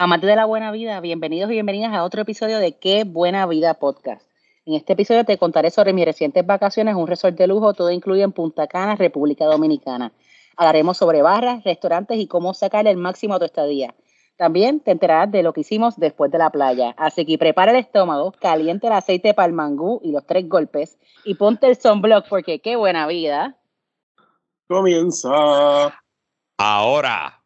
Amantes de la buena vida, bienvenidos y bienvenidas a otro episodio de Qué Buena Vida Podcast. En este episodio te contaré sobre mis recientes vacaciones en un resort de lujo, todo incluido en Punta Cana, República Dominicana. Hablaremos sobre barras, restaurantes y cómo sacarle el máximo a tu estadía. También te enterarás de lo que hicimos después de la playa. Así que prepara el estómago, caliente el aceite para el mangú y los tres golpes y ponte el sunblock porque qué buena vida. Comienza. Ahora.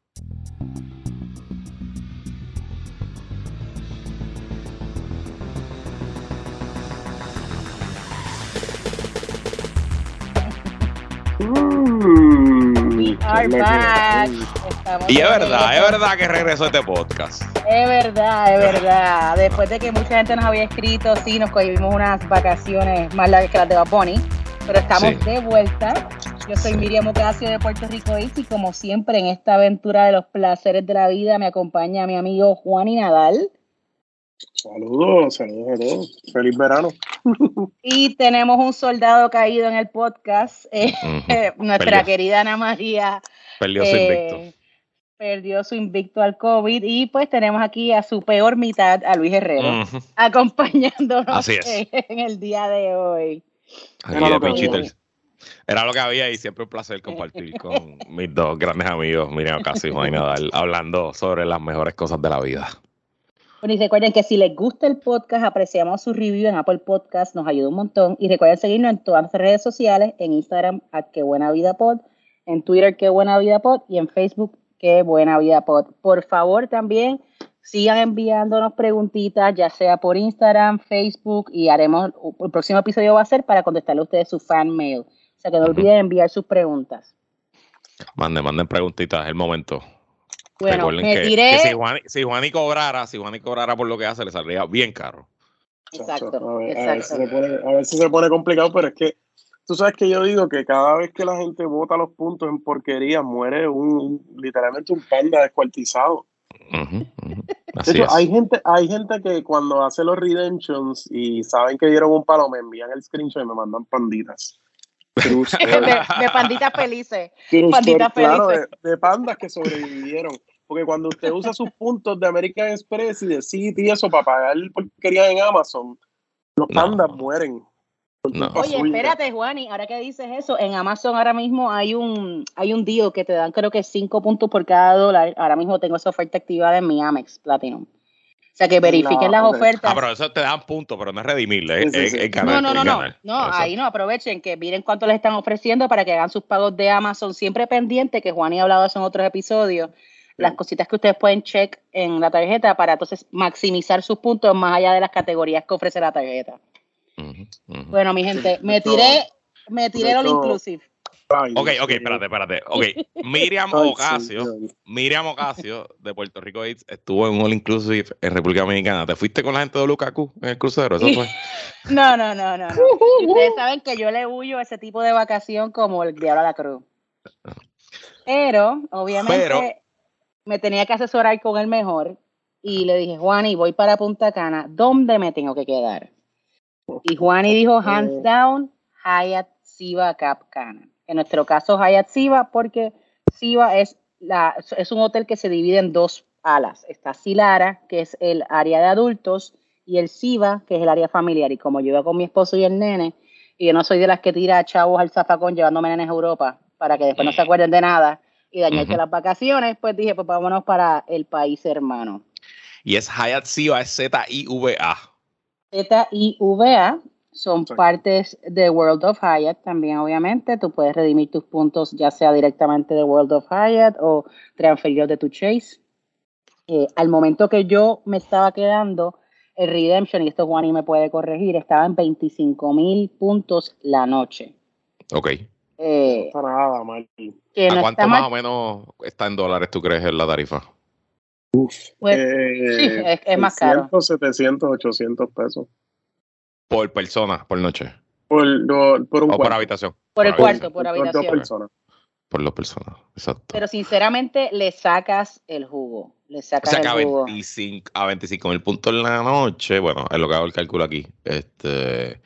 Mm, are back. Y es verdad, es verdad que regresó este podcast. Es verdad, es verdad. Después de que mucha gente nos había escrito, sí, nos cogimos unas vacaciones más largas que las de Bad Bunny, pero estamos Sí. de vuelta. Yo soy Miriam Ocasio de Puerto Rico East y como siempre en esta aventura de los placeres de la vida me acompaña mi amigo Juan y Nadal. Saludos, saludos a todos. Feliz verano. Y tenemos un soldado caído en el podcast, eh, Ujú. nuestra Perdió. querida Ana María. Perdió su eh, invicto. Perdió su invicto al COVID y pues tenemos aquí a su peor mitad, a Luis Herrero. Ujú. acompañándonos Así es. en el día de hoy. Aquí de lo que Pinchito. había. Era lo que había y siempre un placer compartir con mis dos grandes amigos, Miriam Casi y Juan Nadal, hablando sobre las mejores cosas de la vida. Bueno, y recuerden que si les gusta el podcast, apreciamos su review en Apple Podcast, nos ayuda un montón. Y recuerden seguirnos en todas nuestras redes sociales, en Instagram, a Que Buena Vida Pod, en Twitter, Que Buena Vida Pod, y en Facebook, Que Buena Vida Pod. Por favor, también sigan enviándonos preguntitas, ya sea por Instagram, Facebook, y haremos, el próximo episodio va a ser para contestarle a ustedes su fan mail. O sea que no olviden enviar sus preguntas. Manden, manden preguntitas, es el momento. Bueno, Recuerden me que, tiré... que si, Juan, si Juani cobrara, si Juani cobrara por lo que hace, le saldría bien caro. Exacto, A ver, a ver si exacto. se pone, a ver si se pone complicado, pero es que tú sabes que yo digo que cada vez que la gente vota los puntos en porquería, muere un literalmente un panda descuartizado. Así hecho, es. hay gente, hay gente que cuando hace los redemptions y saben que dieron un palo, me envían el screenshot y me mandan panditas. De, de panditas felices. Panditas de, felices. de pandas que sobrevivieron. Porque cuando usted usa sus puntos de American Express y de City y eso para pagar porquería en Amazon, los No. pandas mueren. No. Oye, espérate, Juani, ahora que dices eso, en Amazon ahora mismo hay un hay un deal que te dan creo que 5 puntos por cada dólar. Ahora mismo tengo esa oferta activada en mi Amex Platinum. O sea que verifiquen La- las ofertas. Ah, pero eso te dan puntos, pero no es redimible, Sí, es, sí, es- sí. es ganar. no, no, no, no, no, ahí no aprovechen que miren cuánto les están ofreciendo para que hagan sus pagos de Amazon siempre pendiente, que Juan ha hablado eso en otros episodios, las cositas que ustedes pueden check en la tarjeta para entonces maximizar sus puntos más allá de las categorías que ofrece la tarjeta. Bueno, mi gente, me tiré, me tiré hecho- inclusive. Ay, Ok, ok, espérate, espérate. Ok, Miriam Ocasio. Miriam Ocasio de Puerto Rico Eats estuvo en un All Inclusive en República Dominicana. ¿Te fuiste con la gente de Lukaku en el crucero? Eso fue. No, no, no, no, Ustedes saben que yo le huyo a ese tipo de vacación como el diablo a la cruz. Pero, obviamente, Pero- me tenía que asesorar con el mejor y le dije, Juani, voy para Punta Cana, ¿dónde me tengo que quedar? Y Juani dijo, hands down, Hyatt Siva Cap Cana. En nuestro caso, Hyatt Siva, porque Siva es, la, es un hotel que se divide en dos alas. Está Silara, que es el área de adultos, y el Siva, que es el área familiar. Y como yo iba con mi esposo y el nene, y yo no soy de las que tira a chavos al zafacón llevándome nenes a Europa para que después no se acuerden de nada y dañarse Ujú. las vacaciones, pues dije, pues vámonos para el país hermano. Y es Hyatt Siva, es Z-I-V-A. Z y VA son partes de World of Hyatt también, obviamente. Tú puedes redimir tus puntos ya sea directamente de World of Hyatt o transferirlos de tu Chase. Eh, al momento que yo me estaba quedando, el Redemption, y esto Juani me puede corregir, estaba en 25 mil puntos la noche. Ok. Eh, No está nada mal. Que ¿A no cuánto está más mal. o menos está en dólares tú crees en la tarifa? Pues, Eh, sí, es- es más caro. 600, 700, 800 pesos. Por persona, por noche. Por, no, por un O por habitación. por el habitación. cuarto, por dos habitación. personas. Por dos personas. Exacto. Pero sinceramente le sacas el jugo. Le O sacas sea el jugo. 25 a 25 mil puntos en la noche, bueno, es lo que hago el cálculo aquí. Este,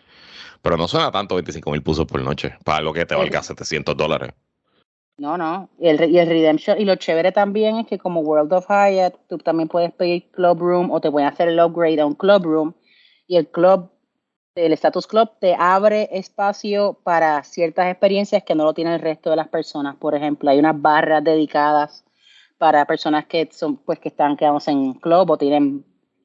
pero no suena tanto 25 mil pesos por noche, para lo que te valga 700 dólares. No, no. Y el, y el Redemption, y lo chévere también es que como World of Hyatt, tú también puedes pedir Club Room o te pueden hacer el upgrade a un Club Room y el Club, el Status Club te abre espacio para ciertas experiencias que no lo tiene el resto de las personas. Por ejemplo, hay unas barras dedicadas para personas que son, pues, que están quedados en Club o tienen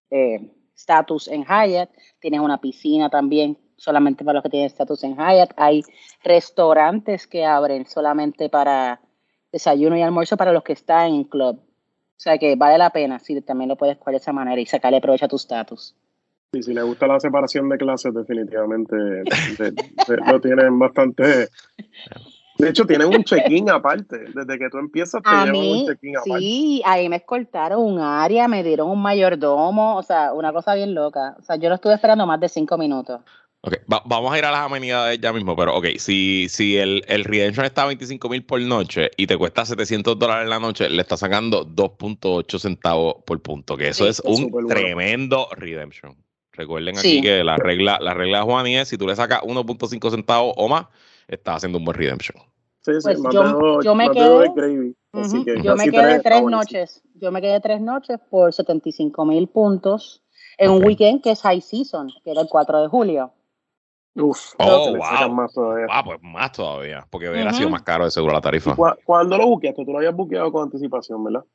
eh, status en Hyatt. Tienes una piscina también solamente para los que tienen estatus en Hyatt. Hay restaurantes que abren solamente para desayuno y almuerzo para los que están en club. O sea que vale la pena si también lo puedes jugar de esa manera y sacarle provecho a tu estatus. Sí, si le gusta la separación de clases, definitivamente lo tienen bastante. De hecho, tienen un check-in aparte. Desde que tú empiezas, te A llevan mí, un check-in aparte. sí, ahí me escoltaron un área, me dieron un mayordomo, o sea, una cosa bien loca. O sea, yo lo estuve esperando más de cinco minutos. Ok, va- vamos a ir a las amenidades ya mismo, pero ok, si, si el, el Redemption está a 25 mil por noche y te cuesta 700 dólares la noche, le está sacando 2.8 centavos por punto, que eso Sí, es un bueno. tremendo Redemption. Recuerden aquí Sí. que la regla, la regla de Juan y es, si tú le sacas 1.5 centavos o más, estás haciendo un buen Redemption. Sí, sí, Pues yo- me quedé- gravy. Yo me tres noches, yo me quedé tres noches por 75 mil puntos en un weekend que es high season, que era el 4 de julio. Uf, Oh, wow. más todavía. Ah, pues más todavía, porque hubiera sido más caro de seguro la tarifa. ¿Cu- ¿Cuándo lo buqueaste? Tú lo habías buqueado con anticipación, ¿verdad?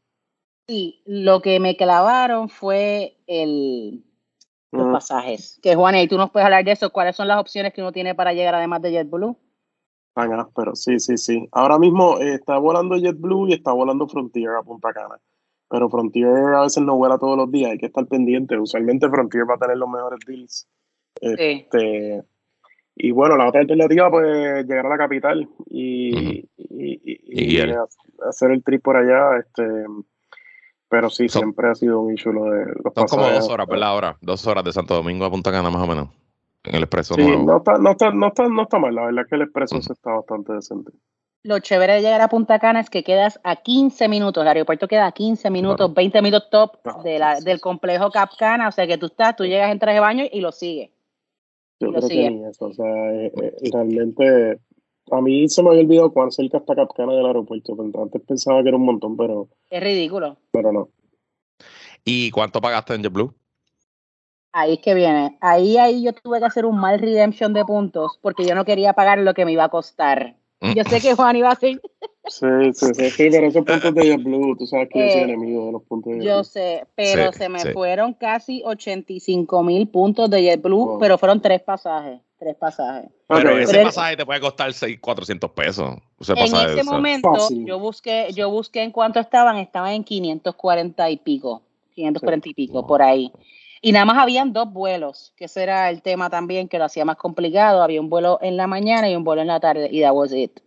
Sí, lo que me clavaron fue el, los pasajes. Que Juan, y tú nos puedes hablar de eso. ¿Cuáles son las opciones que uno tiene para llegar además de JetBlue? Tan áspero, sí, sí, sí. Ahora mismo eh, está volando JetBlue y está volando Frontier a Punta Cana. Pero Frontier a veces no vuela todos los días, hay que estar pendiente. Usualmente Frontier va a tener los mejores deals. Sí. Este, y bueno, la otra alternativa, pues llegar a la capital y, Ujú. y, y- Y y guiar. hacer el trip por allá. Este, pero sí, Son- siempre ha sido un issue lo de los Son como pasajes. dos horas, ¿verdad? Ahora, dos horas de Santo Domingo a Punta Cana más o menos, en el expreso Sí, nuevo. no está, no, está, no, está, no está mal, la verdad es que el expreso se está bastante decente. Lo chévere de llegar a Punta Cana es que quedas a 15 minutos. El aeropuerto queda a 15 minutos, 20 minutos top Ah, de la, sí, sí, del complejo Cap Cana. O sea que tú estás, tú llegas en traje de baño y lo sigues. Yo Lo creo sigue. que ni eso, o sea, eh, eh, realmente a mí se me había olvidado cuán cerca está Capcana del aeropuerto. Antes pensaba que era un montón, pero, Es ridículo. pero no. ¿Y cuánto pagaste en JetBlue? Ahí es que viene. Ahí, ahí yo tuve que hacer un mal redemption de puntos porque yo no quería pagar lo que me iba a costar. Yo sé que Juan iba a decir, Sí, sí, sí, sí, pero esos puntos de JetBlue, tú sabes que yo soy Eh, enemigo de los puntos de yo JetBlue. sé, pero Sí, se me sí. fueron casi 85 mil puntos de JetBlue, Wow. pero fueron tres pasajes. Tres pasajes. Pero Ok, ese Pero- pasaje te puede costar 6, 400 pesos. Ese En ese momento, Fácil. yo busqué, yo busqué en cuánto estaban, estaban en 540 y pico, 540 y pico, Wow. por ahí. Y nada más habían dos vuelos, que ese era el tema también que lo hacía más complicado. Había un vuelo en la mañana y un vuelo en la tarde, y that was it.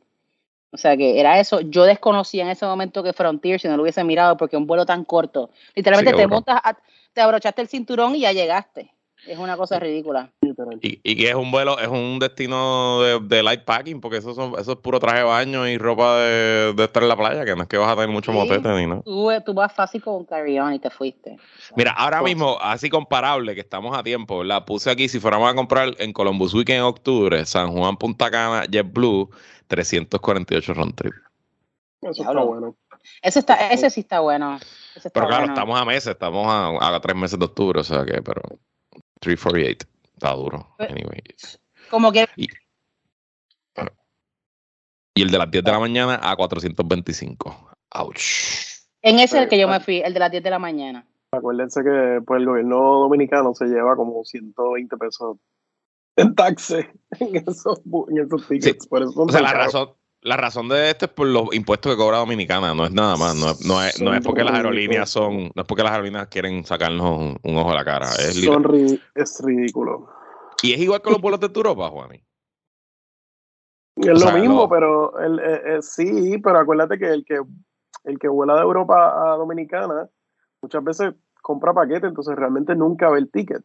O sea que era eso. Yo desconocía en ese momento que Frontier, si no lo hubiese mirado, porque un vuelo tan corto, literalmente Sí, te montas, a- te abrochaste el cinturón y ya llegaste. Es una cosa ridícula. Y, y que es un vuelo, es un destino de, de light packing, porque eso, son, eso es puro traje de baño y ropa de, de estar en la playa, que no es que vas a tener mucho Sí. motete ni nada. Tú, tú vas fácil con un carry-on y te fuiste. Mira, ahora Pues- mismo, así comparable, que estamos a tiempo, ¿verdad? Puse aquí, si fuéramos a comprar en Columbus Weekend en octubre, San Juan, Punta Cana, JetBlue, 348 round trip. Eso está bueno. Ese, está, ese sí está bueno. Ese está Pero claro, bueno. estamos a meses, estamos a, a tres meses de octubre, o sea que, pero 348, está duro. Anyway. Como que Y el de las 10 de la mañana a 425. Ouch. en ese es el que yo me fui, el de las 10 de la mañana. Acuérdense que pues, el gobierno dominicano se lleva como 120 pesos en taxes en esos, en esos tickets. Por eso son O sea, tan la razón, la razón de esto es por los impuestos que cobra Dominicana, no es nada más, no es, no es, no es porque las aerolíneas son, no es porque las aerolíneas quieren sacarnos un, un ojo a la cara. Es Son ri- es ridículo. y es igual que los vuelos de Europa, Juani. Es O lo sea, mismo, lo- pero el, eh, eh, sí, pero acuérdate que el que el que vuela de Europa a Dominicana muchas veces compra paquete, entonces realmente nunca ve el ticket.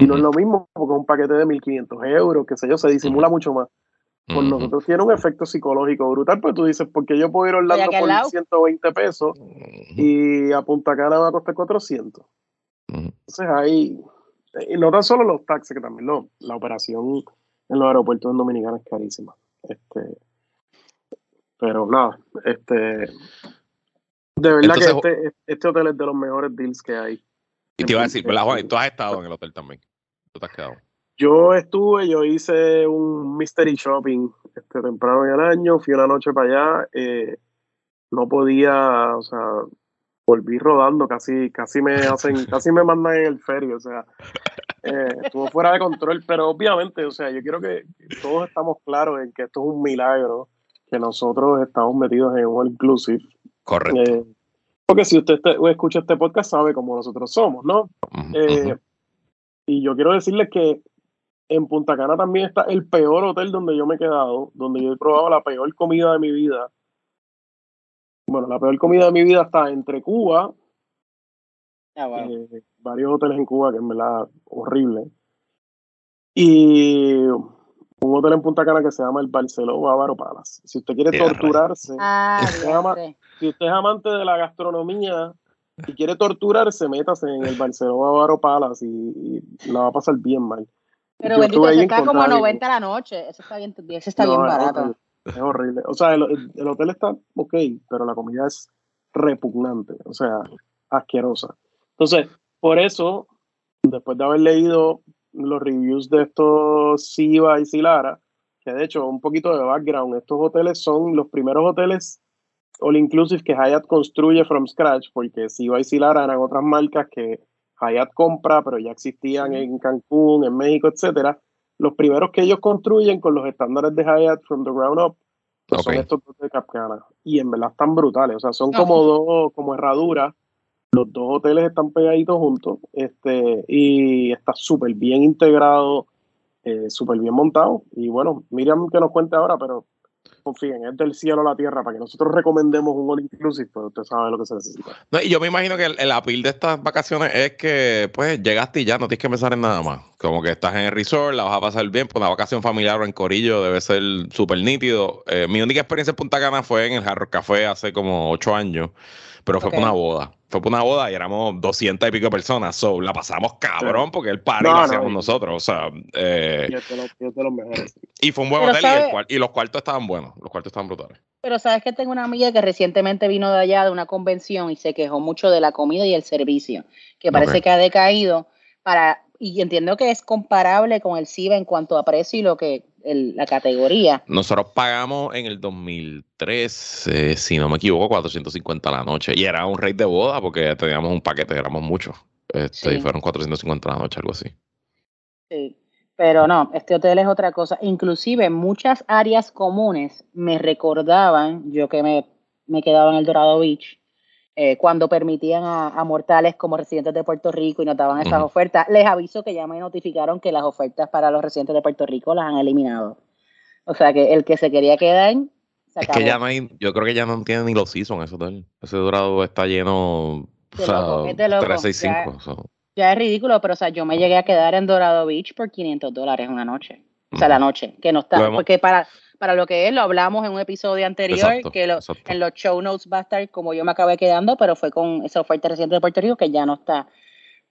Y no es lo mismo porque es un paquete de 1.500 euros, qué sé yo, se disimula mucho más. Con Ujú. nosotros tiene un efecto psicológico brutal, pues tú dices, porque yo puedo ir a Orlando por lado. 120 pesos y a Punta Cana me va a costar 400. Ujú. Entonces ahí, y no tan solo los taxis, que también lo, la operación en los aeropuertos en Dominicana es carísima. Este, pero nada, este, de verdad que este, este hotel es de los mejores deals que hay. Y te iba a decir, Juan? Tú has estado en el hotel también. ¿Tú te has quedado? Yo estuve, yo hice un mystery shopping este, temprano en el año, fui una noche para allá, eh, no podía, o sea, volví rodando, casi, casi me hacen, casi me mandan en el ferry, o sea, eh, estuvo fuera de control, pero obviamente, o sea, yo quiero que todos estamos claros en que esto es un milagro, que nosotros estamos metidos en un inclusive. Correcto. Eh, porque si usted escucha este podcast sabe cómo nosotros somos, ¿no? Eh, y yo quiero decirles que en Punta Cana también está el peor hotel donde yo me he quedado, donde yo he probado la peor comida de mi vida. Bueno, la peor comida de mi vida está entre Cuba, ah, eh, varios hoteles en Cuba que es verdad horrible, y un hotel en Punta Cana que se llama el Barceló Bávaro Palace. Si usted quiere torturarse, ah, si usted es amante de la gastronomía y quiere torturarse, métase en el Barceló Bávaro Palace y, y la va a pasar bien mal. Pero bendito, eso está como 90 la noche. Eso está bien, eso está bien barato. Es horrible. O sea, el, hotel está ok, pero la comida es repugnante. O sea, asquerosa. Entonces, por eso, después de haber leído los reviews de estos Siva y Silara, que de hecho, un poquito de background, estos hoteles son los primeros hoteles all inclusive que Hyatt construye from scratch, porque Siva y Silara eran otras marcas que Hyatt compra, pero ya existían en Cancún, en México, etcétera. Los primeros que ellos construyen con los estándares de Hyatt from the ground up pues son estos dos de Capcana. Y en verdad están brutales. O sea, son como dos, como herraduras. Los dos hoteles están pegaditos juntos. Este, y está súper bien integrado, eh, súper bien montado. Y bueno, Miriam que nos cuente ahora, pero confíen, es del cielo a la tierra, para que nosotros recomendemos un all inclusive, pues usted sabe lo que se necesita. No, y yo me imagino que el, apil de estas vacaciones es que, pues, llegaste y ya no tienes que pensar en nada más. Como que estás en el resort, la vas a pasar bien, pues una vacación familiar o en Corillo debe ser súper nítido. Eh, mi única experiencia en Punta Cana fue en el Jarro Café hace como ocho años pero fue por una boda. Fue por una boda y éramos 200 y pico personas. So, la pasamos cabrón porque el party lo hacíamos nosotros. O sea, eh, y fue un buen hotel y, los cuartos estaban buenos. Los cuartos estaban brutales. Pero sabes que tengo una amiga que recientemente vino de allá de una convención y se quejó mucho de la comida y el servicio, que parece que ha decaído para y entiendo que es comparable con el CIBA en cuanto a precio y lo que la categoría. Nosotros pagamos en el 2003, si no me equivoco, 450 a la noche. Y era un rate de boda porque teníamos un paquete, éramos muchos. Este, Y fueron 450 a la noche, algo así. Sí, pero no, este hotel es otra cosa. Inclusive muchas áreas comunes me recordaban, yo que me, me quedaba en el Dorado Beach, eh, cuando permitían a, mortales como residentes de Puerto Rico y nos daban esas ofertas. Les aviso que ya me notificaron que las ofertas para los residentes de Puerto Rico las han eliminado. O sea que el que se quería quedar. es que ya no hay, yo creo que ya no tiene ni los seasons ese hotel. Ese dorado está lleno. O sea, 365. Ya, es ridículo, pero o sea, yo me llegué a quedar en Dorado Beach por 500 dólares una noche. O sea, la noche, que no está. Porque para, para lo que es, lo hablamos en un episodio anterior, que en los show notes va a estar como yo me acabé quedando, pero fue con esa oferta reciente de Puerto Rico que ya no está.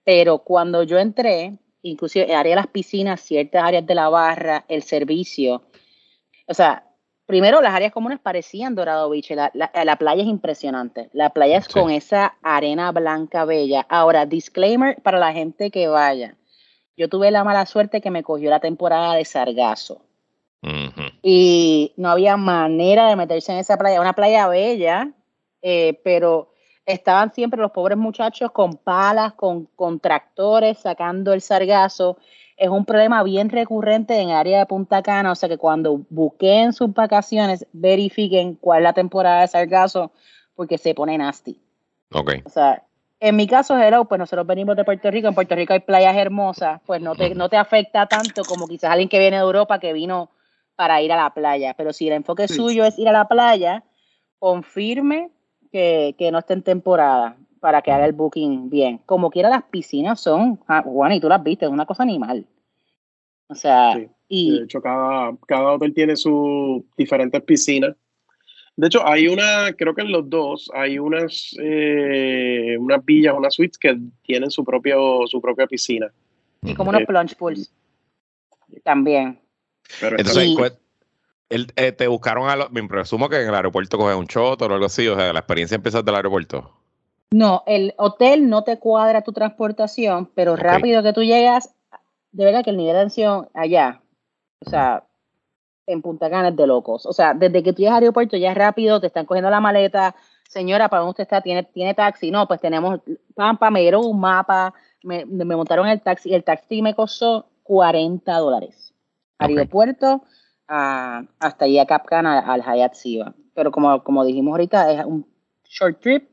Pero cuando yo entré, inclusive área de las piscinas, ciertas áreas de la barra, el servicio, o sea, primero las áreas comunes parecían Dorado Beach, la, la, playa es impresionante, la playa es con esa arena blanca bella. Ahora, disclaimer para la gente que vaya, yo tuve la mala suerte que me cogió la temporada de sargazo. Y no había manera de meterse en esa playa, una playa bella, eh, pero estaban siempre los pobres muchachos con palas, con, con, tractores sacando el sargazo. Es un problema bien recurrente en el área de Punta Cana, o sea que cuando busquen sus vacaciones, verifiquen cuál es la temporada de sargazo, porque se pone nasty. Ok. O sea, en mi caso, hello, pues nosotros venimos de Puerto Rico, en Puerto Rico hay playas hermosas, pues no te, no te afecta tanto como quizás alguien que viene de Europa que vino para ir a la playa. Pero si el enfoque suyo es ir a la playa, confirme que, no esté en temporada para que haga el booking bien. Como quiera, las piscinas son, ah, Juan, y tú las viste, es una cosa animal. O sea, y... De hecho, cada, cada hotel tiene sus diferentes piscinas. De hecho, hay una, creo que en los dos, hay unas, eh, unas villas, unas suites que tienen su, propio, su propia piscina. Y como unos eh, plunge pools. También. Entonces, El, eh, te buscaron a los, me presumo que en el aeropuerto coges un choto o algo así, o sea, la experiencia empieza desde el aeropuerto. No, el hotel no te cuadra tu transportación, pero rápido que tú llegas, de verdad que el nivel de atención allá, o sea, en Punta Cana es de locos. O sea, desde que tú llegas al aeropuerto ya es rápido, te están cogiendo la maleta, señora, ¿para dónde usted está? ¿Tiene, tiene taxi? No, pues tenemos, pampa, me dieron un mapa, me, me montaron el taxi, el taxi me costó 40 dólares. Aeropuerto hasta allí a Capcana, al Hyatt Siva. Pero como, como dijimos ahorita, es un short trip.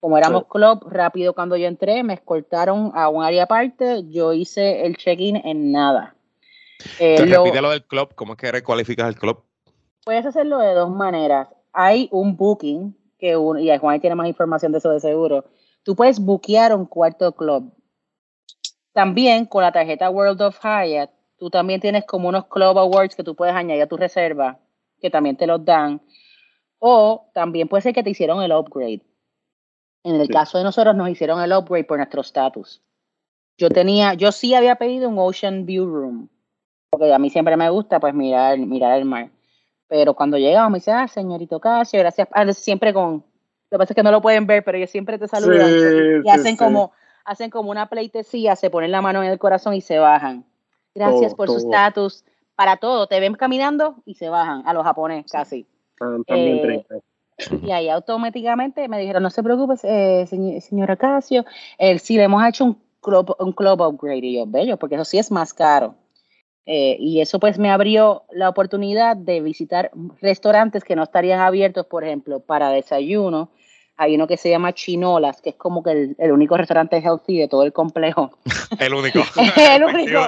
Como éramos club, rápido cuando yo entré, me escoltaron a un área aparte, yo hice el check-in en nada. Eh, lo, lo del club, ¿cómo es que recualificas el club? Puedes hacerlo de dos maneras. Hay un booking, que un, y Juan tiene más información de eso de seguro. Tú puedes buquear un cuarto club. También con la tarjeta World of Hyatt, tú también tienes como unos Club Awards que tú puedes añadir a tu reserva, que también te los dan. O también puede ser que te hicieron el upgrade. En el caso de nosotros nos hicieron el upgrade por nuestro estatus. Yo tenía, yo sí había pedido un Ocean View Room, porque a mí siempre me gusta pues mirar, mirar el mar. Pero cuando llegamos me dice, ah, señorito Casio, gracias, ah, siempre con, lo que pasa es que no lo pueden ver, pero ellos siempre te saludan y hacen como, hacen como una pleitesía, se ponen la mano en el corazón y se bajan. Gracias por su estatus. Para todo, te ven caminando y se bajan a los japoneses casi. Ah, eh, y ahí automáticamente me dijeron, no se preocupe, eh, señora Casio, sí le hemos hecho un club, un club upgrade. Y yo, bello, porque eso sí es más caro. Eh, y eso pues me abrió la oportunidad de visitar restaurantes que no estarían abiertos, por ejemplo, para desayuno. Hay uno que se llama Chinolas, que es como que el, único restaurante healthy de todo el complejo. el único. el único.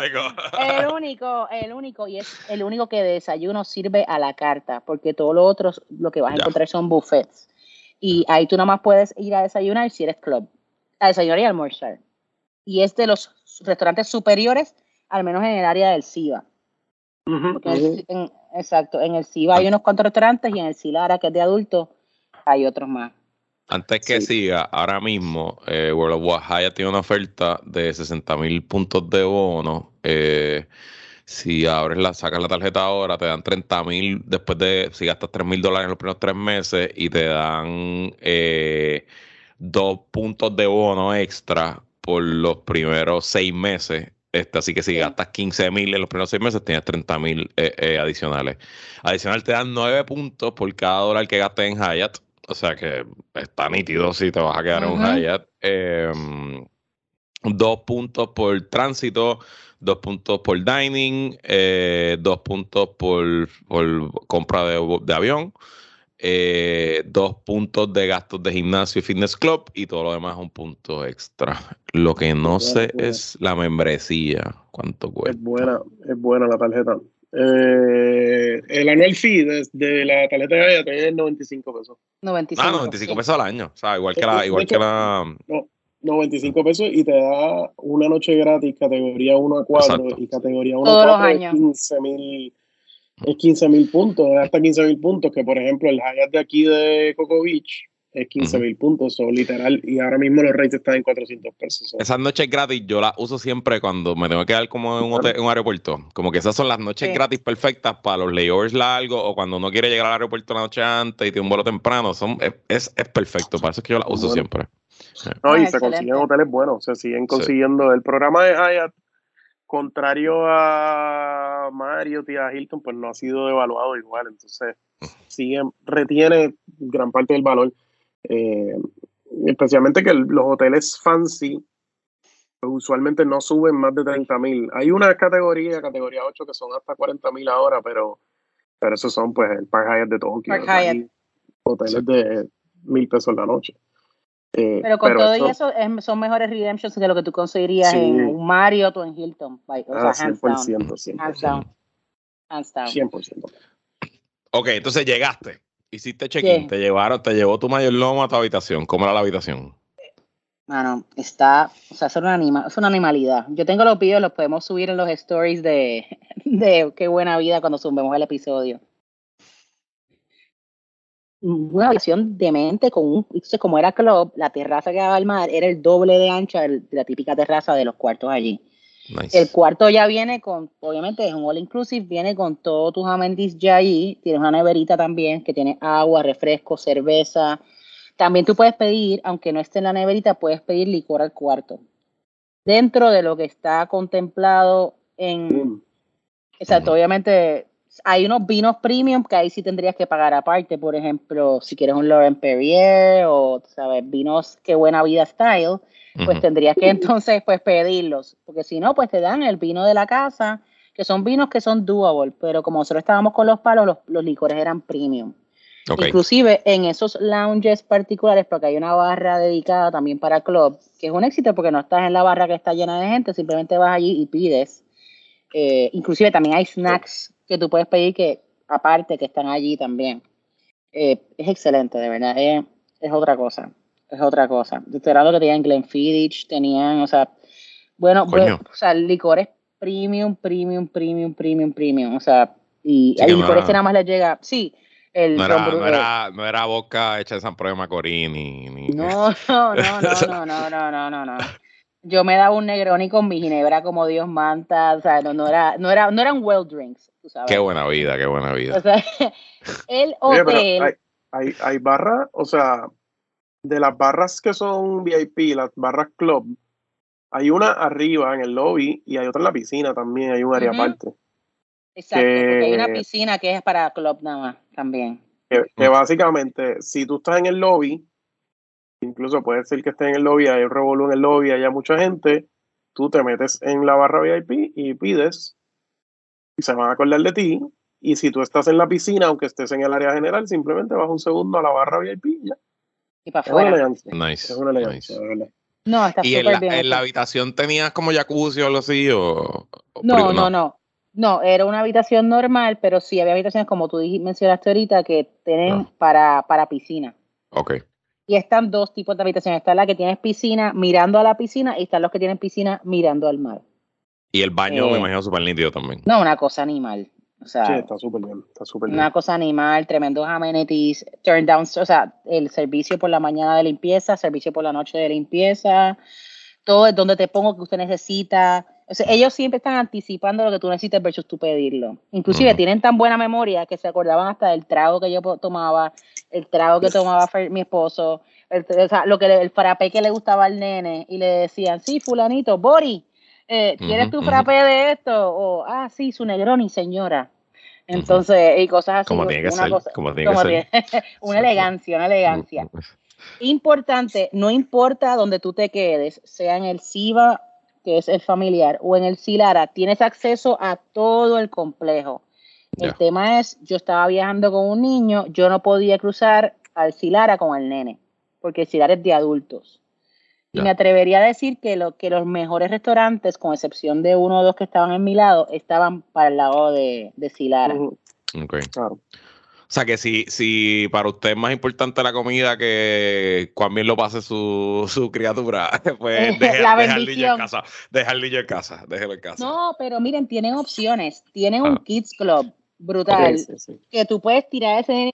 el único, el único. Y es el único que de desayuno sirve a la carta, porque todo lo otro, lo que vas a encontrar son buffets. Y ahí tú nada más puedes ir a desayunar si eres club. A desayunar y almorzar. Y es de los restaurantes superiores al menos en el área del SIVA. exacto, en el SIVA hay unos cuantos restaurantes y en el SILARA, que es de adultos, hay otros más. Antes que siga, ahora mismo eh, World of Hyatt tiene una oferta de 60 mil puntos de bono. Eh, si abres la, sacas la tarjeta ahora, te dan 30 mil después de, si gastas 3 mil dólares en los primeros tres meses y te dan eh, dos puntos de bono extra por los primeros seis meses este, así que si gastas 15 mil en los primeros seis meses, tienes 30 mil eh, eh, adicionales. Adicional te dan 9 puntos por cada dólar que gastes en Hyatt. O sea que está nítido si te vas a quedar en un Hyatt. Em, dos puntos por tránsito, dos puntos por dining, eh, dos puntos por, por compra de, de avión eh, dos puntos de gastos de gimnasio y fitness club y todo lo demás un punto extra. Lo que no sé es la membresía, cuánto cuesta. Es buena, es buena la tarjeta. Eh, el anual fee de, la tarjeta de Gaia es 95 pesos. 95, ah, 95 pesos al año, o sea, igual que la... Igual que la... No, 95 pesos y te da una noche gratis categoría 1 a 4 y categoría 1 a 4 15 mil es 15 mil puntos, es hasta 15 mil puntos, que por ejemplo el Hyatt de aquí de Coco Beach es 15 mil puntos, son literal, y ahora mismo los rates están en 400 pesos. Esas noches gratis yo las uso siempre cuando me tengo que quedar como en un, hotel, en un aeropuerto, como que esas son las noches gratis perfectas para los layovers largos o cuando uno quiere llegar al aeropuerto la noche antes y tiene un vuelo temprano, son, es, es, perfecto, para eso es que yo las uso siempre. No, y se consiguen hoteles buenos, se siguen consiguiendo. El programa de Hyatt contrario a Mario y a Hilton, pues no ha sido evaluado igual, entonces sigue, retiene gran parte del valor. Eh, especialmente que los hoteles fancy pues, usualmente no suben más de 30 mil. Hay una categoría, categoría 8, que son hasta 40 mil ahora, pero, pero esos son pues el Park Hyatt de Tokio. Hoteles de mil pesos la noche. Eh, pero con todo eso, son mejores redemptions que lo que tú conseguirías en un Marriott o en Hilton. O sea, 100%, ah, 100%. Hands down. 100%. Ok, entonces llegaste, hiciste check-in, te llevaron, te llevó tu mayordomo a tu habitación. ¿Cómo era la habitación? Mano, está, o sea, es una, anima, es una animalidad. Yo tengo los videos, los podemos subir en los stories de, de Qué Buena Vida cuando subamos el episodio una habitación demente con un, como era club, la terraza que daba al mar era el doble de ancha de la típica terraza de los cuartos allí. El cuarto ya viene con, obviamente es un all inclusive, viene con todos tus amenities ya ahí. Tienes una neverita también que tiene agua, refresco, cerveza. También tú puedes pedir, aunque no esté en la neverita, puedes pedir licor al cuarto. Dentro de lo que está contemplado en... Mm. Exacto, obviamente hay unos vinos premium que ahí sí tendrías que pagar aparte, por ejemplo, si quieres un Laurent Perrier o, ¿sabes? Vinos que buena vida style pues tendrías que entonces pues pedirlos, porque si no, pues te dan el vino de la casa, que son vinos que son doable, pero como nosotros estábamos con los palos, los, licores eran premium. Inclusive en esos lounges particulares, porque hay una barra dedicada también para club, que es un éxito porque no estás en la barra que está llena de gente, simplemente vas allí y pides. Eh, inclusive también hay snacks que tú puedes pedir que aparte que están allí también. Eh, es excelente, de verdad, es otra cosa es otra cosa. Hablando que tenían Glenfiddich, tenían, o sea, bueno, o sea, licores premium, premium, premium, premium, premium, o sea, y hay licores que nada más les llega, sí, el no era, no era, no era, boca hecha de San Pedro de Macorís ni, No, no, no, no, no, no, no, no, no, Yo me daba un Negroni con mi ginebra como Dios manta, o sea, no, no era, no era, no eran well drinks, tú sabes. Qué buena vida, qué buena vida. O sea, el hotel. hay, hay, hay barra, o sea, de las barras que son VIP, las barras club, hay una arriba en el lobby y hay otra en la piscina también, hay un área aparte. Exacto, porque hay una piscina que es para club nada más también. Que, básicamente, si tú estás en el lobby, incluso puede ser que estés en el lobby, hay un revolú en el lobby, haya mucha gente, tú te metes en la barra VIP y pides y se van a acordar de ti. Y si tú estás en la piscina, aunque estés en el área general, simplemente vas un segundo a la barra VIP y ya y para afuera. Nice. No, está ¿Y en la, en la habitación tenías como jacuzzi o algo así? O, no, no, no, no. era una habitación normal, pero sí había habitaciones, como tú mencionaste ahorita, que tienen ah. para, para piscina. Ok. Y están dos tipos de habitaciones. Está la que tienes piscina mirando a la piscina y están los que tienen piscina mirando al mar. Y el baño me eh, imagino súper nítido también. No, una cosa animal. O sea, sí, está súper bien, está súper bien. Una cosa animal, tremendos amenities, turn down, o sea, el servicio por la mañana de limpieza, servicio por la noche de limpieza, todo es donde te pongo que usted necesita. O sea, ellos siempre están anticipando lo que tú necesitas versus tú pedirlo. Inclusive tienen tan buena memoria que se acordaban hasta del trago que yo tomaba, el trago que tomaba mi esposo, el, o sea, lo que el frappé que le gustaba al nene y le decían, sí, fulanito, Bori, eh, ¿quieres tu frappé de esto? O, ah, sí, su Negroni, señora. Entonces, y cosas así. Como tiene que ser. como tiene que ser. una elegancia, una elegancia. Importante, no importa donde tú te quedes, sea en el SIVA, que es el familiar, o en el SILARA, tienes acceso a todo el complejo. El tema es, yo estaba viajando con un niño, yo no podía cruzar al SILARA con el nene, porque el SILARA es de adultos. Y me atrevería a decir que, lo, que los mejores restaurantes, con excepción de uno o dos que estaban en mi lado, estaban para el lado de, de Silara. Claro. O sea que si, si para usted es más importante la comida que cuán bien lo pase su, su criatura, pues deje, la deja el niño en casa. Deja el niño en casa, déjelo en casa. No, pero miren, tienen opciones. Tienen un ah. Kids Club brutal. Que tú puedes tirar ese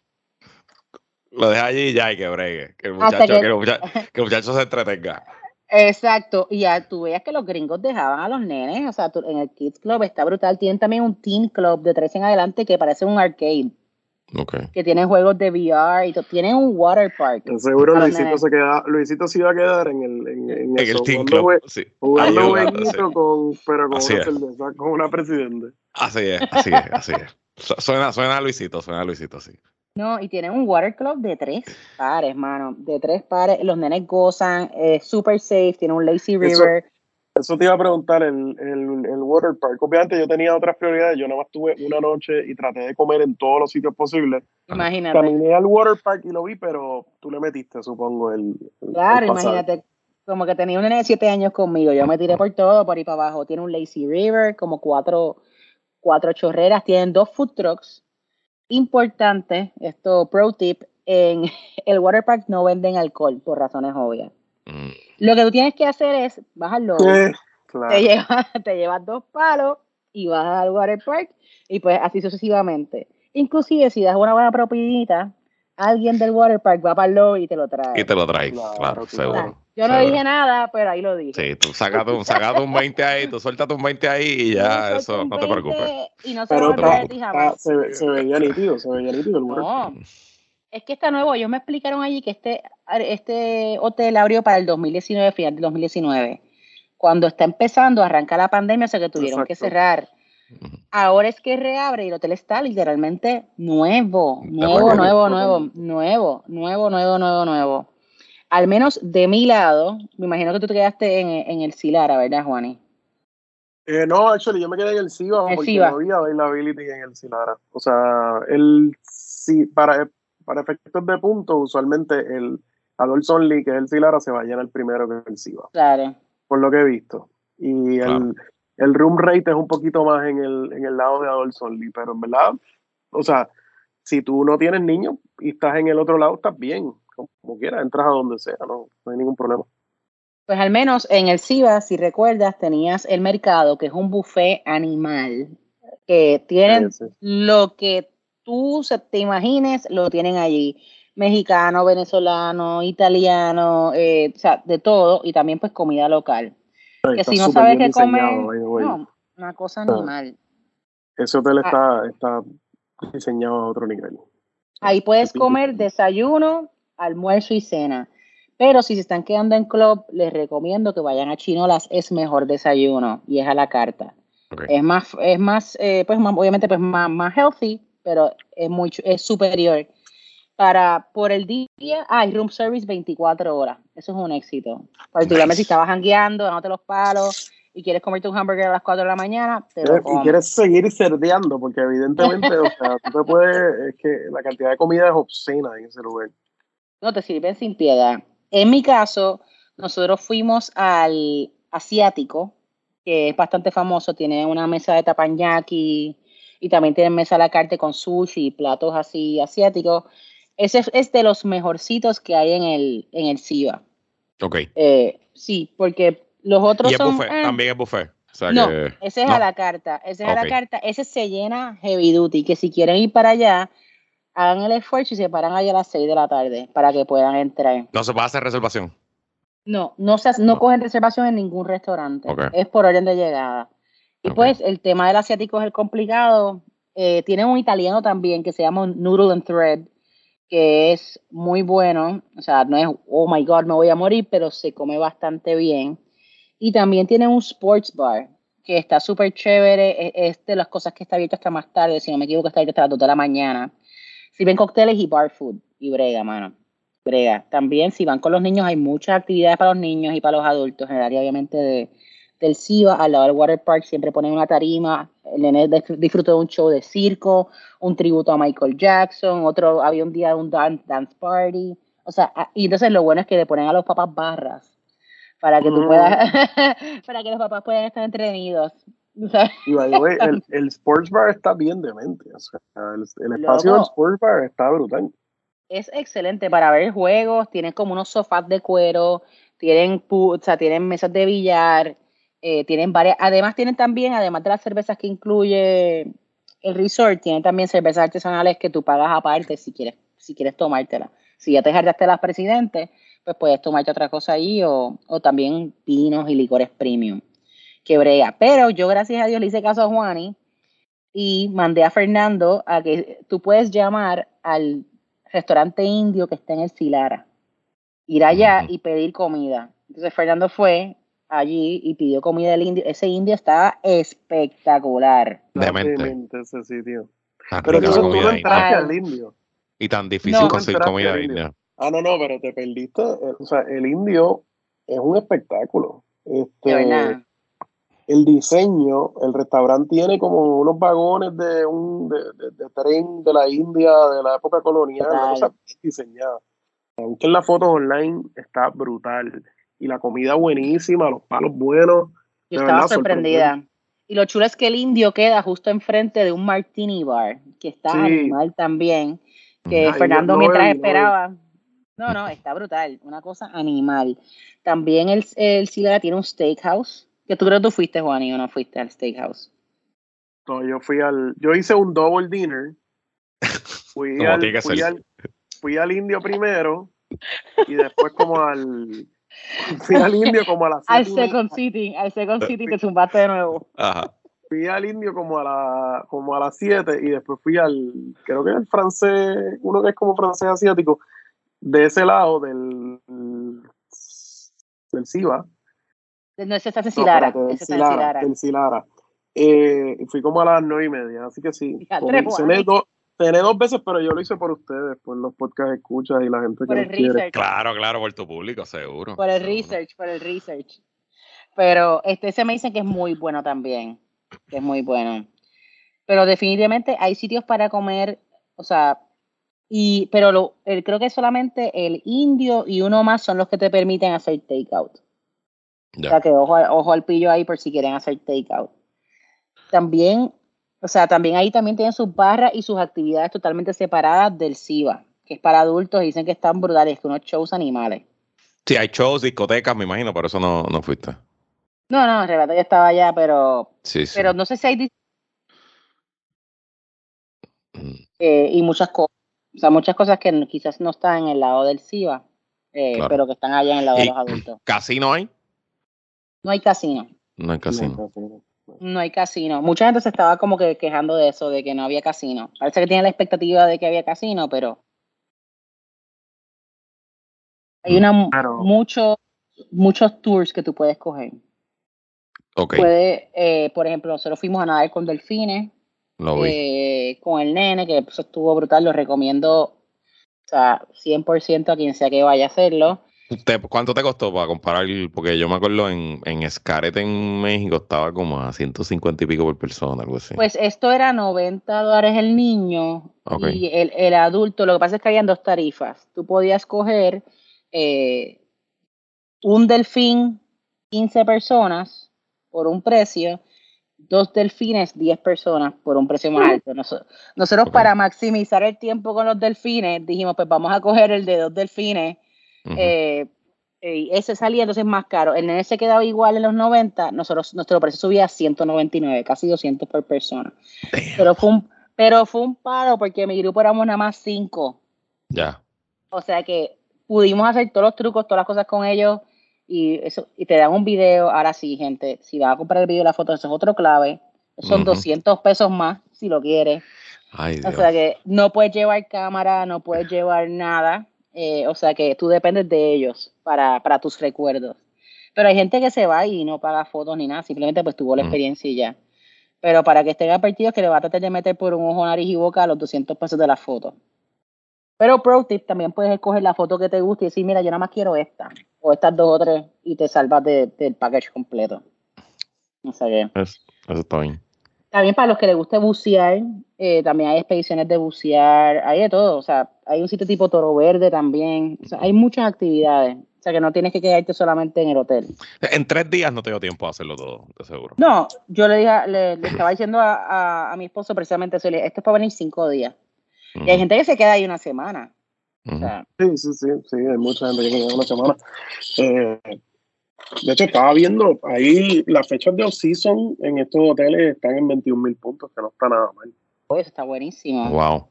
lo deja allí y ya hay que bregue. Que el muchacho, que... el muchacho, se entretenga. Exacto, y ya tú veas que los gringos dejaban a los nenes, o sea, en el Kids Club está brutal, tienen también un Teen Club de 13 en adelante que parece un arcade. Okay. Que tiene juegos de VR y tienen un water park. seguro Luisito se queda, Luisito se iba a quedar en el, en, en, el Teen Club. sí. Jugando con, pero con una cerveza, con una presidente. Así es, así es, así es. Suena, suena a Luisito, suena a Luisito, sí. No, y tienen un water club de tres pares, mano. De tres pares. Los nenes gozan, es super safe, tiene un lazy river. Eso, te iba a preguntar, el, el, el, water park. Obviamente yo tenía otras prioridades. Yo nada más tuve una noche y traté de comer en todos los sitios posibles. Imagínate. Caminé al water park y lo vi, pero tú le metiste, supongo, el. claro, imagínate. Como que tenía un nene de siete años conmigo. Yo me tiré por todo, por ahí para abajo. Tiene un lazy river, como cuatro, cuatro chorreras. Tienen dos food trucks importante, esto pro tip, en el water park no venden alcohol por razones obvias. Mm. Lo que tú tienes que hacer es bajarlo. te, llevas, te llevas dos palos y vas al water park y pues así sucesivamente. Inclusive si das una buena propinita, alguien del water park va para el lobby y te lo trae. Y te lo trae, claro, seguro. Yo no dije nada, pero ahí lo dije. Sí, tú sacas un, un 20 ahí, tú suéltate un 20 ahí y ya, eso, no te preocupes. Y no se pero está, se, se, veía nítido, se veía nítido el No, es que está nuevo. Ellos me explicaron allí que este, este hotel abrió para el 2019, final del 2019. Cuando está empezando, arranca la pandemia, o sea que tuvieron que cerrar. Ahora es que reabre y el hotel está literalmente nuevo, nuevo, nuevo, nuevo, nuevo, nuevo, nuevo, nuevo, nuevo al menos de mi lado, me imagino que tú te quedaste en, el Silara, ¿verdad, Juani? Eh, no, actually, yo me quedé en el SIVA porque no había availability en el Silara. O sea, el sí, para, para efectos de punto, usualmente el Adolf Only, que es el Silara, se va a llenar primero que el SIVA. Claro. Por lo que he visto. Y el, el room rate es un poquito más en el, en el lado de Adolf Only, pero en verdad, o sea, si tú no tienes niños y estás en el otro lado, estás bien como, quiera, entras a donde sea, no, no hay ningún problema. Pues al menos en el SIVA, si recuerdas, tenías el mercado, que es un buffet animal, que tienen lo que tú te imagines, lo tienen allí. Mexicano, venezolano, italiano, eh, o sea, de todo, y también pues comida local. que si no sabes qué comer, no, una cosa animal. Ese hotel ah. está, está diseñado a otro nivel. Ahí puedes comer desayuno, almuerzo y cena. Pero si se están quedando en club, les recomiendo que vayan a Chinolas, es mejor desayuno y es a la carta. Es más, es más, eh, pues obviamente pues más, más healthy, pero es mucho, es superior. Para, por el día, hay room service 24 horas. Eso es un éxito. Particularmente si estabas jangueando, dándote los palos y quieres comerte un hamburger a las 4 de la mañana, Y quieres seguir cerdeando, porque evidentemente, o sea, tú te puedes, es que la cantidad de comida es obscena en ese lugar no te sirven sin piedad. En mi caso, nosotros fuimos al asiático, que es bastante famoso, tiene una mesa de tapanyaki y también tiene mesa a la carta con sushi y platos así asiáticos. Ese es de los mejorcitos que hay en el, en el SIVA. Ok. Eh, sí, porque los otros ¿Y son... Buffet, eh, también es buffet. no, ese es a la carta. Ese es a la carta. Ese se llena heavy duty, que si quieren ir para allá, hagan el esfuerzo y se paran allá a las 6 de la tarde para que puedan entrar. ¿No se va a hacer reservación? No, no, se, no, cogen reservación en ningún restaurante. Es por orden de llegada. Y pues el tema del asiático es el complicado. Eh, tiene un italiano también que se llama Noodle and Thread, que es muy bueno. O sea, no es, oh my God, me voy a morir, pero se come bastante bien. Y también tiene un sports bar que está súper chévere. Es, de las cosas que está abierto hasta más tarde, si no me equivoco, está abierto hasta las 2 de la mañana. Si ven cócteles y bar food y brega, mano. Brega. También si van con los niños hay muchas actividades para los niños y para los adultos en el área obviamente de, del SIVA, al lado del water park siempre ponen una tarima, el nene disfrutó de un show de circo, un tributo a Michael Jackson, otro, había un día de un dance, dance party, o sea, y entonces lo bueno es que le ponen a los papás barras para que tú mm. puedas, para que los papás puedan estar entretenidos. Y el, el, sports bar está bien demente. O sea, el, espacio del sports bar está brutal. Es excelente para ver juegos. Tienen como unos sofás de cuero. Tienen, o sea, tienen mesas de billar. Eh, tienen varias. Además, tienen también, además de las cervezas que incluye el resort, tienen también cervezas artesanales que tú pagas aparte si quieres, si quieres tomártela. Si ya te jardaste las presidentes, pues puedes tomarte otra cosa ahí o, o también vinos y licores premium que brega. Pero yo, gracias a Dios, le hice caso a Juani y mandé a Fernando a que tú puedes llamar al restaurante indio que está en el Silara, ir allá y pedir comida. Entonces Fernando fue allí y pidió comida del indio. Ese indio estaba espectacular. Demente. ese sitio. Ah, pero tú, no entraste al indio. Y tan difícil conseguir comida india. Ah, no, no, pero te perdiste. Eh, o sea, el indio es un espectáculo. Este, el diseño, el restaurante tiene como unos vagones de un de, tren de la India de la época colonial, una cosa diseñada. Aunque en las fotos online está brutal. Y la comida buenísima, los palos buenos. Yo estaba sorprendida. Y lo chulo es que el indio queda justo enfrente de un martini bar, que está animal también, que Fernando mientras esperaba. No, no, está brutal, una cosa animal. También el, el tiene un steakhouse ¿Qué tú crees que tú fuiste, Juan, y no fuiste al steakhouse? No, yo fui al. Yo hice un double dinner. Fui, al, fui, al, fui al indio primero y después como al Fui al indio como a las Al second city, al second city te zumbaste de nuevo. Ajá. Fui al indio como a la, como a las 7 y después fui al, creo que el francés, uno que es como francés asiático, de ese lado del, del SIVA. No, ese está en Silara. No, ese está en Silara, Silara. Eh, fui como a las nueve y media, así que sí. Dos, cené dos veces, pero yo lo hice por ustedes, por los podcast escuchas y la gente que Por el nos quiere. research. Claro, claro, por tu público, seguro. Por el seguro. research, por el research. Pero este se me dice que es muy bueno también. Que es muy bueno. Pero definitivamente hay sitios para comer, o sea, y, pero lo, el- creo que solamente el indio y uno más son los que te permiten hacer takeout. O Ya. sea que ojo, ojo al pillo ahí por si quieren hacer takeout. También, o sea, también ahí también tienen sus barras y sus actividades totalmente separadas del SIVA, que es para adultos y dicen que están brutales, que unos shows animales. Sí, hay shows, discotecas, me imagino, por eso no, no fuiste. No, no, en realidad ya estaba allá, pero, Sí, sí. pero no sé si hay Mm. eh, y muchas cosas, o sea, muchas cosas que quizás no están en el lado del SIVA, eh, Claro. pero que están allá en el lado de los adultos. ¿Casino hay? No hay casino, No hay casino. no hay casino. Mucha gente se estaba como que quejando de eso, de que no había casino. Parece que tienen la expectativa de que había casino, pero hay una Claro. mucho, muchos tours que tú puedes coger. Ok, Puede, eh, por ejemplo, nosotros fuimos a nadar con delfines, eh, con el nene, que eso estuvo brutal, lo recomiendo, o sea, 100% a quien sea que vaya a hacerlo. Te- ¿Cuánto te costó para comparar? Porque yo me acuerdo en, en Escaret en México estaba como a 150 y pico por persona, algo así. Pues esto era 90 dólares el niño y el, el adulto, lo que pasa es que habían dos tarifas. Tú podías coger eh, un delfín, 15 personas por un precio, dos delfines, 10 personas por un precio más alto. Noso- Nosotros, para maximizar el tiempo con los delfines, dijimos, pues vamos a coger el de dos delfines. Eh, eh, ese salía entonces más caro. El nene se quedaba igual en los 90, nosotros, nuestro precio subía a 199, casi 200 por persona. Damn. Pero fue un, pero fue un paro porque mi grupo éramos nada más cinco. Ya. O sea que pudimos hacer todos los trucos, todas las cosas con ellos y eso y te dan un video. Ahora sí, gente, si vas a comprar el video y la foto, eso es otro clave. Son Ujú. 200 pesos más si lo quieres. Ay, O Dios. sea que no puedes llevar cámara, no puedes llevar nada. Eh, o sea que tú dependes de ellos para, para tus recuerdos. Pero hay gente que se va y no paga fotos ni nada, simplemente pues tuvo la Mm. experiencia y ya. Pero para que estén advertidos que le va a tratar de meter por un ojo, nariz y boca los 200 pesos de la foto. Pero pro tip, también puedes escoger la foto que te guste y decir, mira, yo nada más quiero esta, o estas dos o tres, y te salvas de- del package completo. O sea que... Eso, eso está bien. También para los que les guste bucear, eh, también hay expediciones de bucear, hay de todo, o sea, hay un sitio tipo Toro Verde también, o sea, hay muchas actividades, o sea, que no tienes que quedarte solamente en el hotel. En tres días no te dio tiempo a hacerlo todo, de seguro. No, yo le, dije, le, le estaba diciendo a, a- a mi esposo precisamente eso, le dije, esto es para venir cinco días. Y hay gente que se queda ahí una semana. O Ujú. sea, Sí, sí, sí, sí, hay mucha gente que lleva una semana. Eh, de hecho, estaba viendo ahí las fechas de off-season en estos hoteles están en 21 mil puntos, que no está nada mal. pues está buenísimo. Wow.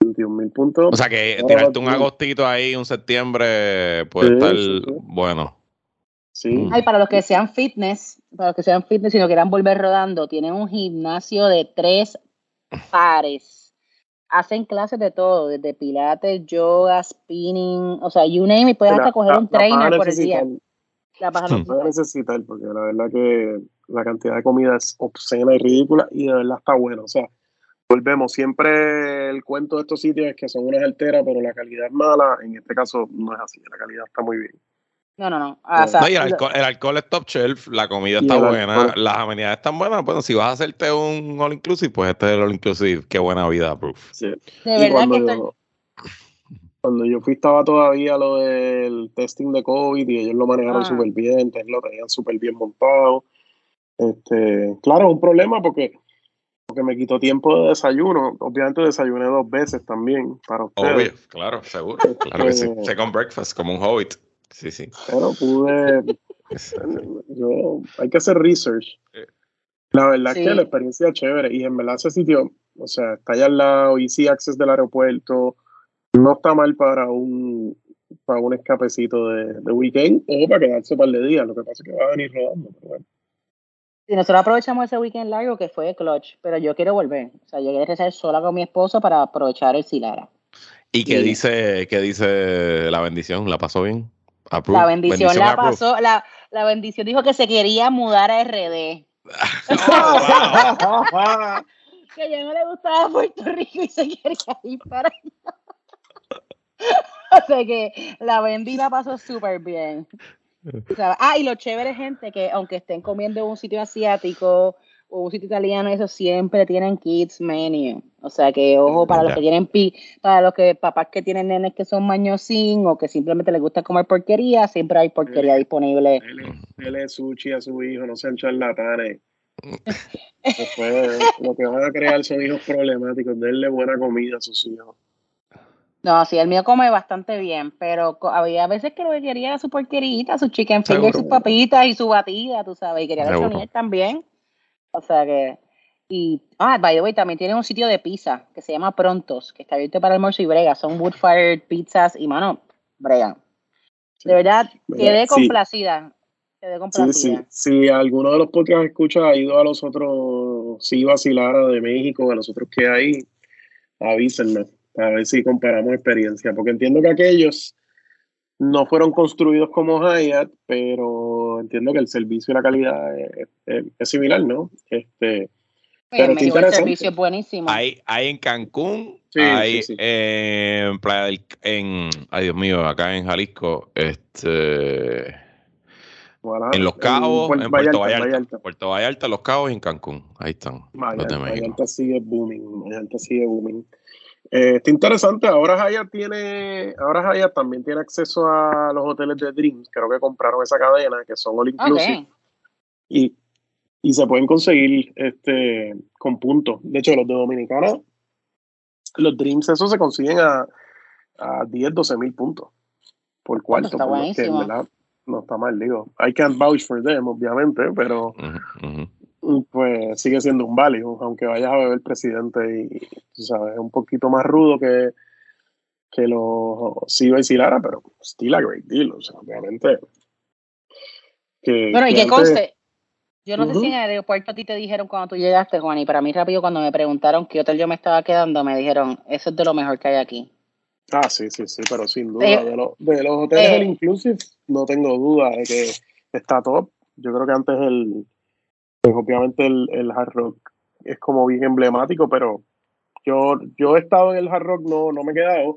21 mil puntos. O sea que Ahora tirarte un agostito ahí, un septiembre, puede Sí, estar sí, sí. bueno. sí, Mm. Ay, para los que sean fitness, para los que sean fitness y no quieran volver rodando, tienen un gimnasio de tres pares. Hacen clases de todo, desde pilates, yoga, spinning, o sea, you name it, puedes hasta coger la- un trainer por el día. La vas a Hmm. necesitar. vas a necesitar, porque la verdad que la cantidad de comida es obscena y ridícula y de verdad está buena. O sea, volvemos, siempre el cuento de estos sitios es que son unas alteras, pero la calidad es mala. En este caso no es así, la calidad está muy bien. No, no, no. Ah, o sea, No, y el alcohol, el alcohol es top shelf, la comida está buena, alcohol. las amenidades están buenas. Bueno, si vas a hacerte un all inclusive, pues este es el all inclusive. Qué buena vida, proof. Sí. de Y verdad que yo, cuando yo fui estaba todavía lo del testing de COVID y ellos lo manejaron Ah. súper bien, entonces lo tenían súper bien montado. Este, claro, es un problema porque, porque me quitó tiempo de desayuno. Obviamente desayuné dos veces también para ustedes. Obvio, claro, seguro. Claro que sí. Eh. Second breakfast, como un hobbit. Sí, sí. Pero pude, yo, hay que hacer research. La verdad Sí. es que la experiencia es chévere y en verdad ese sitio, o sea, está allá al lado, easy access del aeropuerto, no está mal para un, para un escapecito de, de, weekend o para quedarse un par de días. Lo que pasa es que va a venir rodando. Pero bueno. Y nosotros aprovechamos ese weekend largo que fue clutch, pero yo quiero volver. O sea, yo quiero estar sola con mi esposo para aprovechar el Silara. ¿Y qué dice, qué dice la bendición? ¿La pasó bien? La bendición, la pasó, la, la, bendición dijo que se quería mudar a RD. que ya no le gustaba Puerto Rico y se quería ir para allá. o sea que la bendita pasó súper bien. ah, y lo chévere, gente, que aunque estén comiendo en un sitio asiático o un sitio italiano, eso siempre tienen kids menu. O sea que, ojo, para los que tienen pi, para los que papás que tienen nenes que son mañosín o que simplemente les gusta comer porquería, siempre hay porquería disponible. Dele sushi a su hijo, no sean charlatanes. Después, lo que van a crear son hijos problemáticos, denle buena comida a sus hijos. No, sí, el mío come bastante bien, pero había veces que lo que quería era su porquerita, su chicken finger, sus papitas y su batida, tú sabes, y quería el también. O sea que, y, ah, by the way, también tiene un sitio de pizza que se llama Prontos, que está abierto para almuerzo y brega, son wood fired pizzas y, mano, brega. De verdad, quedé complacida. Quedé complacida. Sí, sí. Si alguno de los podcasts escucha ha ido a los otros, si vacilara de México, a los otros que hay, avísenme a ver si comparamos experiencia, porque entiendo que aquellos no fueron construidos como Hyatt, pero entiendo que el servicio y la calidad es, similar, ¿no? Este, pero el servicio es buenísimo. Hay, hay en Cancún, hay en Playa del, en, ay Dios mío, acá en Jalisco, este, en Los Cabos, en, Puerto, Vallarta, Puerto Vallarta, Los Cabos y en Cancún, ahí están. Vallarta, sigue booming, Vallarta sigue booming. Eh, está interesante, ahora Hyatt tiene, ahora Hyatt también tiene acceso a los hoteles de Dreams, creo que compraron esa cadena, que son all inclusive. Y, y, se pueden conseguir este con puntos. De hecho, los de Dominicana, los Dreams, esos se consiguen a, a 10, 12 mil puntos por cuarto. Está no está mal, digo. I can't vouch for them, obviamente, pero pues sigue siendo un válido, aunque vayas a beber presidente y, tú sabes, es un poquito más rudo que, que los Siva y Silara, pero still a great deal, o sea, obviamente. bueno, y que conste, yo no sé si en el aeropuerto a ti te dijeron cuando tú llegaste, Juan, y para mí rápido cuando me preguntaron qué hotel yo me estaba quedando, me dijeron, eso es de lo mejor que hay aquí. Ah, sí, sí, sí, pero sin duda, de, de, los hoteles del Inclusive, no tengo duda de que está top. Yo creo que antes el, pues obviamente el, el hard rock es como bien emblemático, pero yo, yo he estado en el hard rock, no, no me he quedado,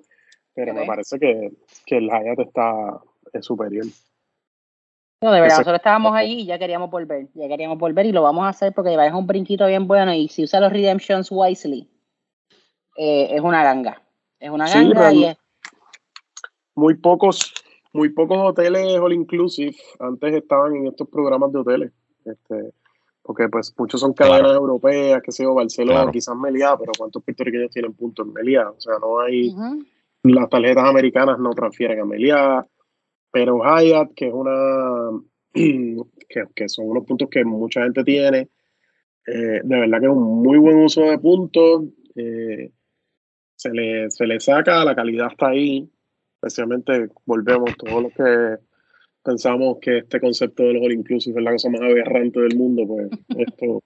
pero me parece que, que el Hyatt está es superior. No, de verdad, nosotros estábamos ahí y ya queríamos volver, ya queríamos volver y lo vamos a hacer porque es un brinquito bien bueno y si usa los redemptions wisely, eh, es una ganga, es una ganga y es... Muy pocos, muy pocos hoteles all inclusive antes estaban en estos programas de hoteles. Este, porque pues muchos son cadenas europeas, que sé yo, Barcelona, quizás Meliá, pero ¿cuántos puertorriqueños tienen puntos en Meliá? O sea, no hay, las tarjetas americanas no transfieren a Meliá, pero Hyatt, que es una, que, son unos puntos que mucha gente tiene, eh, de verdad que es un muy buen uso de puntos, eh, se, le, se le saca, la calidad está ahí, especialmente volvemos todos los que pensamos que este concepto de los all inclusive es la cosa más aberrante del mundo, pues esto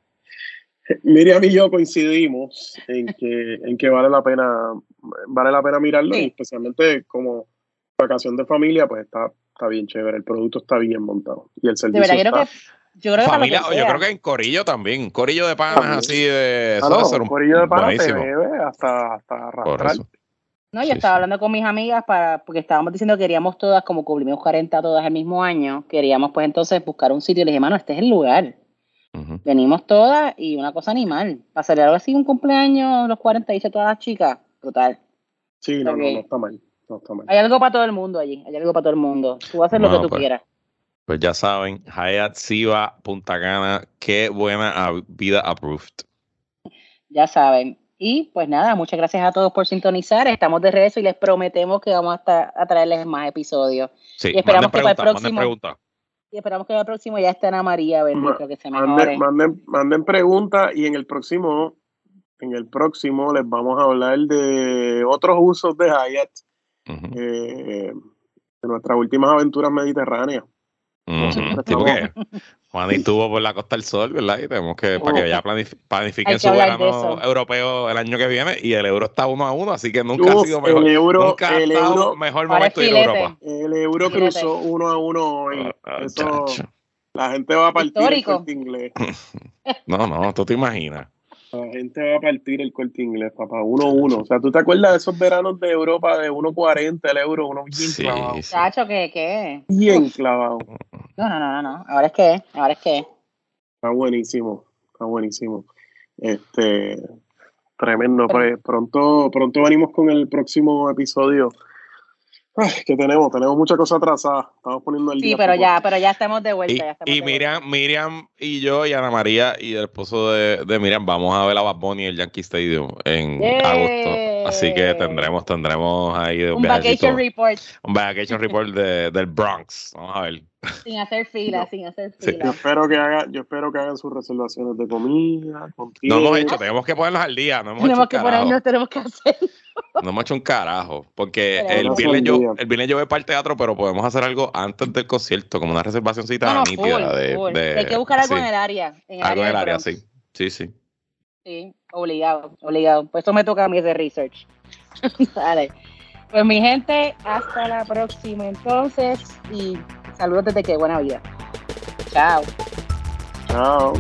Miriam y yo coincidimos en que, en que vale la pena, vale la pena mirarlo, y especialmente como vacación de familia, pues está, está bien chévere, el producto está bien montado. Y el servicio. De verdad, está, yo creo que, familia, yo creo que en Corillo también, Corillo de panas así de. Ah, no, Corillo de panas te bebe hasta, hasta arrastrar. No, yo estaba hablando con mis amigas para, porque estábamos diciendo que queríamos todas, como cubrimos 40 todas el mismo año, queríamos pues entonces buscar un sitio. Y le dije, mano, este es el lugar. Venimos todas y una cosa animal. Para algo así un cumpleaños, los 40, dice todas las chicas, brutal. Sí, no, no, no está mal. No está mal. Hay algo para todo el mundo allí, hay algo para todo el mundo. Tú haces lo que tú pues, quieras. Pues ya saben, Hayat Siva, Punta Cana, qué buena vida approved. Ya saben. Y pues nada, muchas gracias a todos por sintonizar. Estamos de regreso y les prometemos que vamos a, a traerles más episodios. Sí, y esperamos que para el próximo. Y esperamos que para el próximo ya esté Ana María, a que se mejore. Manden, manden, preguntas y en el próximo, en el próximo les vamos a hablar de otros usos de Hyatt. Eh, de nuestras últimas aventuras mediterráneas. Juan estuvo por la Costa del Sol, ¿verdad? Y tenemos que, para que ya planifiquen su verano europeo el año que viene. Y el euro está uno a uno, así que nunca ha sido mejor. El euro, nunca el euro, mejor momento de ir a Europa. El euro cruzó uno a uno hoy. Ah, ah, Eso, la gente va a partir el corte inglés. no, no, tú te imaginas. La gente va a partir el corte inglés, papá. 1-1. O sea, ¿tú te acuerdas de esos veranos de Europa de 1.40 el euro? Uno bien sí, clavado. Chacho, ¿qué, ¿qué? Bien clavado. No, no, no, no. Ahora es que, ahora es que. Está buenísimo. Está buenísimo. Este. Tremendo. Pues pronto, pronto venimos con el próximo episodio que tenemos, tenemos mucha cosa atrasada. Estamos poniendo el día. Sí, pero ya, pero ya estamos de vuelta. Y, Miriam, Miriam y yo y Ana María y el esposo de, de Miriam vamos a ver a Bad Bunny el Yankee Stadium en agosto. Así que tendremos, tendremos ahí un, vacation report. Un vacation report de, del Bronx. Vamos a ver. Sin hacer fila, sin hacer fila. Yo espero que hagan, yo espero que hagan sus reservaciones de comida. no hemos hecho, tenemos que ponernos al día. No hemos tenemos hecho que ponernos, tenemos que hacerlo. No hecho un carajo. Porque el viernes, yo, el viernes yo voy para el teatro, pero podemos hacer algo antes del concierto, como una reservacióncita no, nítida. de, Hay que buscar algo en el área. En algo en el área, sí. Sí, sí. Sí, obligado, obligado. Pues eso me toca a mí de research. Dale. Pues mi gente, hasta la próxima entonces y saludos desde que buena vida. Chao. Chao.